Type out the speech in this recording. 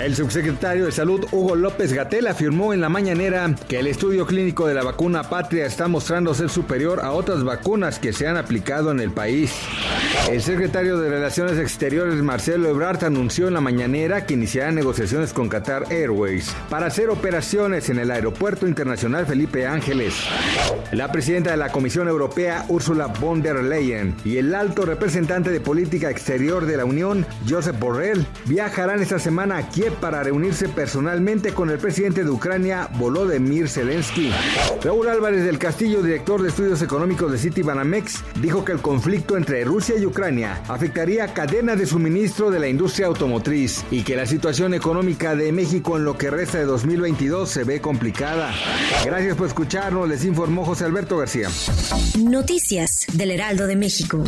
El subsecretario de Salud Hugo López Gatel afirmó en la mañanera que el estudio clínico de la vacuna Patria está mostrando ser superior a otras vacunas que se han aplicado en el país. El secretario de Relaciones Exteriores Marcelo Ebrard anunció en la mañanera que iniciará negociaciones con Qatar Airways para hacer operaciones en el Aeropuerto Internacional Felipe Ángeles. La presidenta de la Comisión Europea Ursula von der Leyen y el alto representante de política exterior de la Unión Josep Borrell viajarán esta semana a Para reunirse personalmente con el presidente de Ucrania, Volodymyr Zelensky. Raúl Álvarez del Castillo, director de estudios económicos de Citibanamex, dijo que el conflicto entre Rusia y Ucrania afectaría cadenas de suministro de la industria automotriz y que la situación económica de México en lo que resta de 2022 se ve complicada. Gracias por escucharnos, les informó José Alberto García. Noticias del Heraldo de México.